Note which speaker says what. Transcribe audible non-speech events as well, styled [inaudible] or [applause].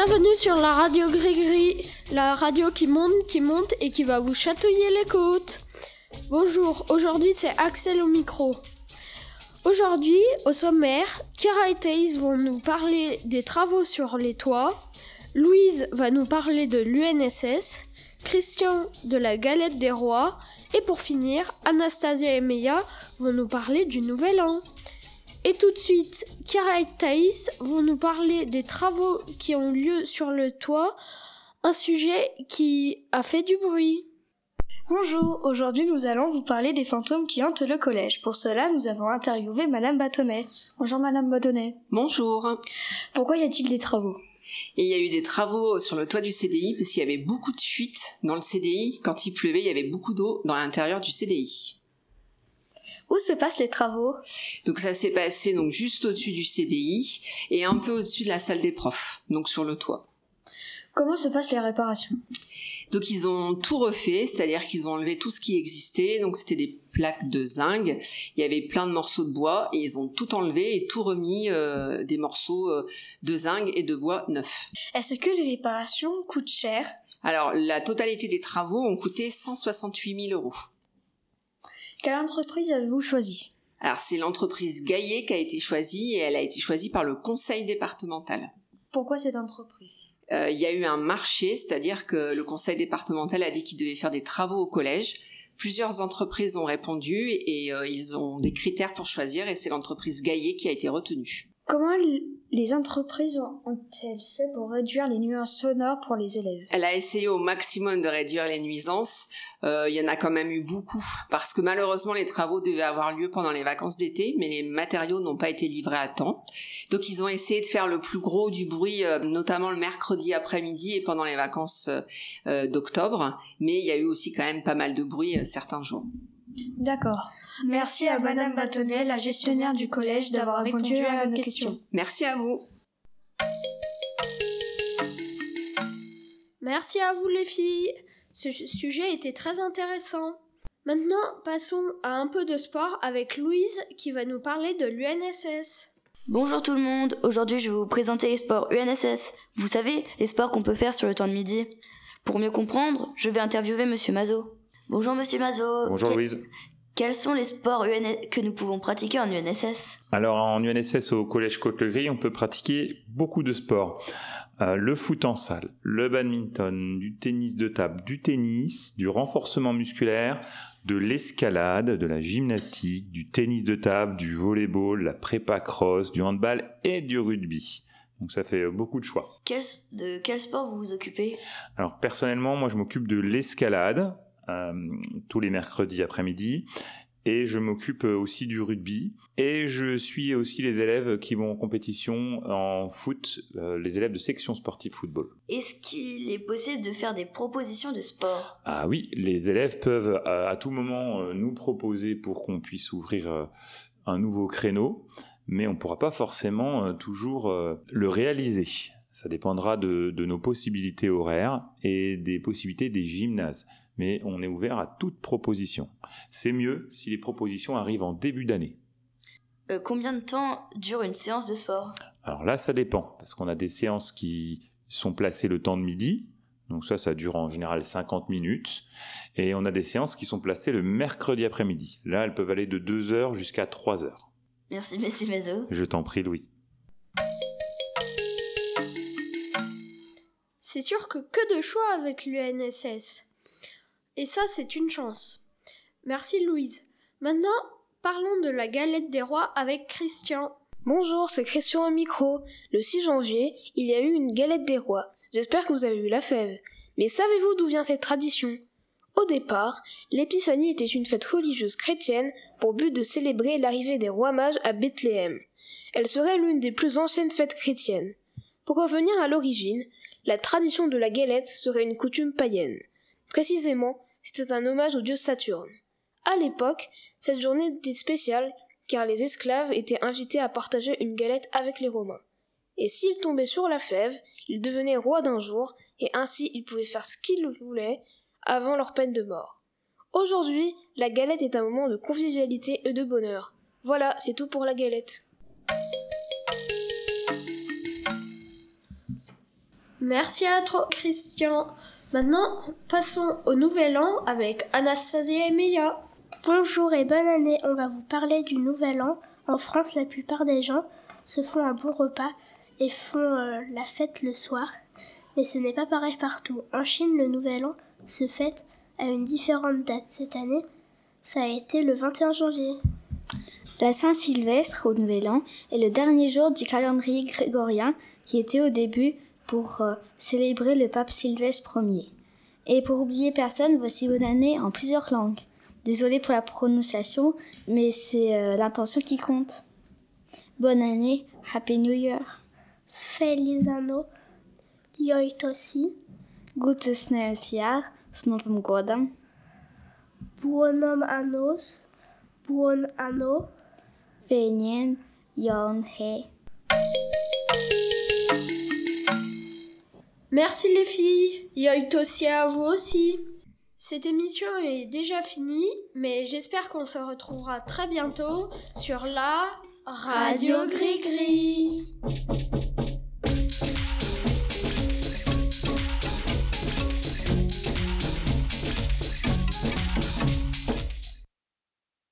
Speaker 1: Bienvenue sur la radio Gris-Gris, la radio qui monte, qui monte et qui va vous chatouiller les côtes. Bonjour, aujourd'hui c'est Axel au micro. Aujourd'hui, au sommaire, Kira et Thaïs vont nous parler des travaux sur les toits, Louise va nous parler de l'UNSS, Christian de la galette des rois, et pour finir, Anastasia et Meia vont nous parler du nouvel an. Et tout de suite, Kira et Thaïs vont nous parler des travaux qui ont lieu sur le toit, un sujet qui a fait du bruit.
Speaker 2: Bonjour, aujourd'hui nous allons vous parler des fantômes qui hantent le collège. Pour cela, nous avons interviewé Madame Bâtonnet. Bonjour Madame Bâtonnet.
Speaker 3: Bonjour.
Speaker 2: Pourquoi y a-t-il des travaux?
Speaker 3: Et il y a eu des travaux sur le toit du CDI parce qu'il y avait beaucoup de fuites dans le CDI. Quand il pleuvait, il y avait beaucoup d'eau dans l'intérieur du CDI.
Speaker 2: Où se passent les travaux?
Speaker 3: Donc ça s'est passé donc juste au-dessus du CDI et un peu au-dessus de la salle des profs, donc sur le toit.
Speaker 2: Comment se passent les réparations?
Speaker 3: Donc ils ont tout refait, c'est-à-dire qu'ils ont enlevé tout ce qui existait. Donc c'était des plaques de zinc, il y avait plein de morceaux de bois et ils ont tout enlevé et tout remis euh, des morceaux euh, de zinc et de bois neufs.
Speaker 2: Est-ce que les réparations coûtent cher?
Speaker 3: Alors la totalité des travaux ont coûté 168 000 euros.
Speaker 2: Quelle entreprise avez-vous choisi
Speaker 3: Alors c'est l'entreprise Gaillet qui a été choisie et elle a été choisie par le conseil départemental.
Speaker 2: Pourquoi cette entreprise?
Speaker 3: Euh, il y a eu un marché, c'est-à-dire que le conseil départemental a dit qu'il devait faire des travaux au collège. Plusieurs entreprises ont répondu et euh, ils ont des critères pour choisir et c'est l'entreprise Gaillet qui a été retenue.
Speaker 2: Comment les entreprises ont-elles fait pour réduire les nuances sonores pour les élèves?
Speaker 3: Elle a essayé au maximum de réduire les nuisances. Euh, il y en a quand même eu beaucoup parce que malheureusement les travaux devaient avoir lieu pendant les vacances d'été, mais les matériaux n'ont pas été livrés à temps. Donc ils ont essayé de faire le plus gros du bruit, euh, notamment le mercredi après-midi et pendant les vacances euh, euh, d'octobre. Mais il y a eu aussi quand même pas mal de bruit certains jours.
Speaker 2: D'accord. Merci à Madame Bâtonnet, la gestionnaire du collège, d'avoir répondu à nos questions.
Speaker 3: Merci à vous.
Speaker 1: Merci à vous les filles. Ce sujet était très intéressant. Maintenant, passons à un peu de sport avec Louise qui va nous parler de l'UNSS.
Speaker 4: Bonjour tout le monde, aujourd'hui je vais vous présenter les sports UNSS. Vous savez, les sports qu'on peut faire sur le temps de midi. Pour mieux comprendre, je vais interviewer Monsieur Mazo. Bonjour Monsieur Mazo.
Speaker 5: Bonjour
Speaker 4: Que-
Speaker 5: Louise.
Speaker 4: Quels sont les sports UN que nous pouvons pratiquer en UNSS
Speaker 5: Alors en UNSS au collège Côte-le-Gris, on peut pratiquer beaucoup de sports. Euh, le foot en salle, le badminton, du tennis de table, du tennis, du renforcement musculaire, de l'escalade, de la gymnastique, du tennis de table, du volleyball, la prépa cross, du handball et du rugby. Donc ça fait beaucoup de choix.
Speaker 4: Quel- De quel sport vous vous occupez?
Speaker 5: Alors personnellement, moi je m'occupe de l'escalade euh, tous les mercredis après-midi et je m'occupe aussi du rugby et je suis aussi les élèves qui vont en compétition en foot, euh, les élèves de section sportive football.
Speaker 4: Est-ce qu'il est possible de faire des propositions de sport?
Speaker 5: Ah oui, les élèves peuvent euh, à tout moment euh, nous proposer pour qu'on puisse ouvrir euh, un nouveau créneau, mais on ne pourra pas forcément euh, toujours euh, le réaliser. Ça dépendra de, de nos possibilités horaires et des possibilités des gymnases. Mais on est ouvert à toute proposition. C'est mieux si les propositions arrivent en début d'année.
Speaker 4: Euh, Combien de temps dure une séance de sport?
Speaker 5: Alors là, ça dépend, parce qu'on a des séances qui sont placées le temps de midi, donc ça, ça dure en général 50 minutes, et on a des séances qui sont placées le mercredi après-midi. Là, elles peuvent aller de 2 heures jusqu'à 3 heures.
Speaker 4: Merci [laughs] Monsieur Mazo.
Speaker 5: Je t'en prie, Louise.
Speaker 1: C'est sûr que que de choix avec l'UNSS. Et ça, c'est une chance. Merci Louise. Maintenant, parlons de la galette des rois avec Christian.
Speaker 2: Bonjour, c'est Christian au micro. Le 6 janvier, il y a eu une galette des rois. J'espère que vous avez eu la fève. Mais savez-vous d'où vient cette tradition? Au départ, l'épiphanie était une fête religieuse chrétienne pour but de célébrer l'arrivée des rois mages à Bethléem. Elle serait l'une des plus anciennes fêtes chrétiennes. Pour revenir à l'origine, la tradition de la galette serait une coutume païenne. Précisément, c'était un hommage au dieu Saturne. À l'époque, cette journée était spéciale car les esclaves étaient invités à partager une galette avec les Romains. Et s'ils tombaient sur la fève, ils devenaient rois d'un jour, et ainsi ils pouvaient faire ce qu'ils voulaient avant leur peine de mort. Aujourd'hui, la galette est un moment de convivialité et de bonheur. Voilà, c'est tout pour la galette.
Speaker 1: Merci à toi, Christian. Maintenant, passons au nouvel an avec Anastasia et Meia.
Speaker 6: Bonjour et bonne année. On va vous parler du nouvel an. En France, la plupart des gens se font un bon repas et font euh, la fête le soir. Mais ce n'est pas pareil partout. En Chine, le nouvel an se fête à une différente date. Cette année, ça a été le 21 janvier.
Speaker 7: La Saint-Sylvestre au Nouvel An est le dernier jour du calendrier grégorien qui était au début pour euh, célébrer le pape Sylvestre Ier. Et pour oublier personne, voici une année en plusieurs langues. Désolée pour la prononciation, mais c'est euh, l'intention qui compte. Bonne année, Happy New Year.
Speaker 6: Feliz anno, Yoitosi.
Speaker 7: Gutes neues Jahr, s nowym.
Speaker 6: Buonom buon anno.
Speaker 7: Venien, yon he.
Speaker 1: Merci les filles. Aussi à vous aussi. Cette émission est déjà finie, mais j'espère qu'on se retrouvera très bientôt sur la Radio Gris Gris.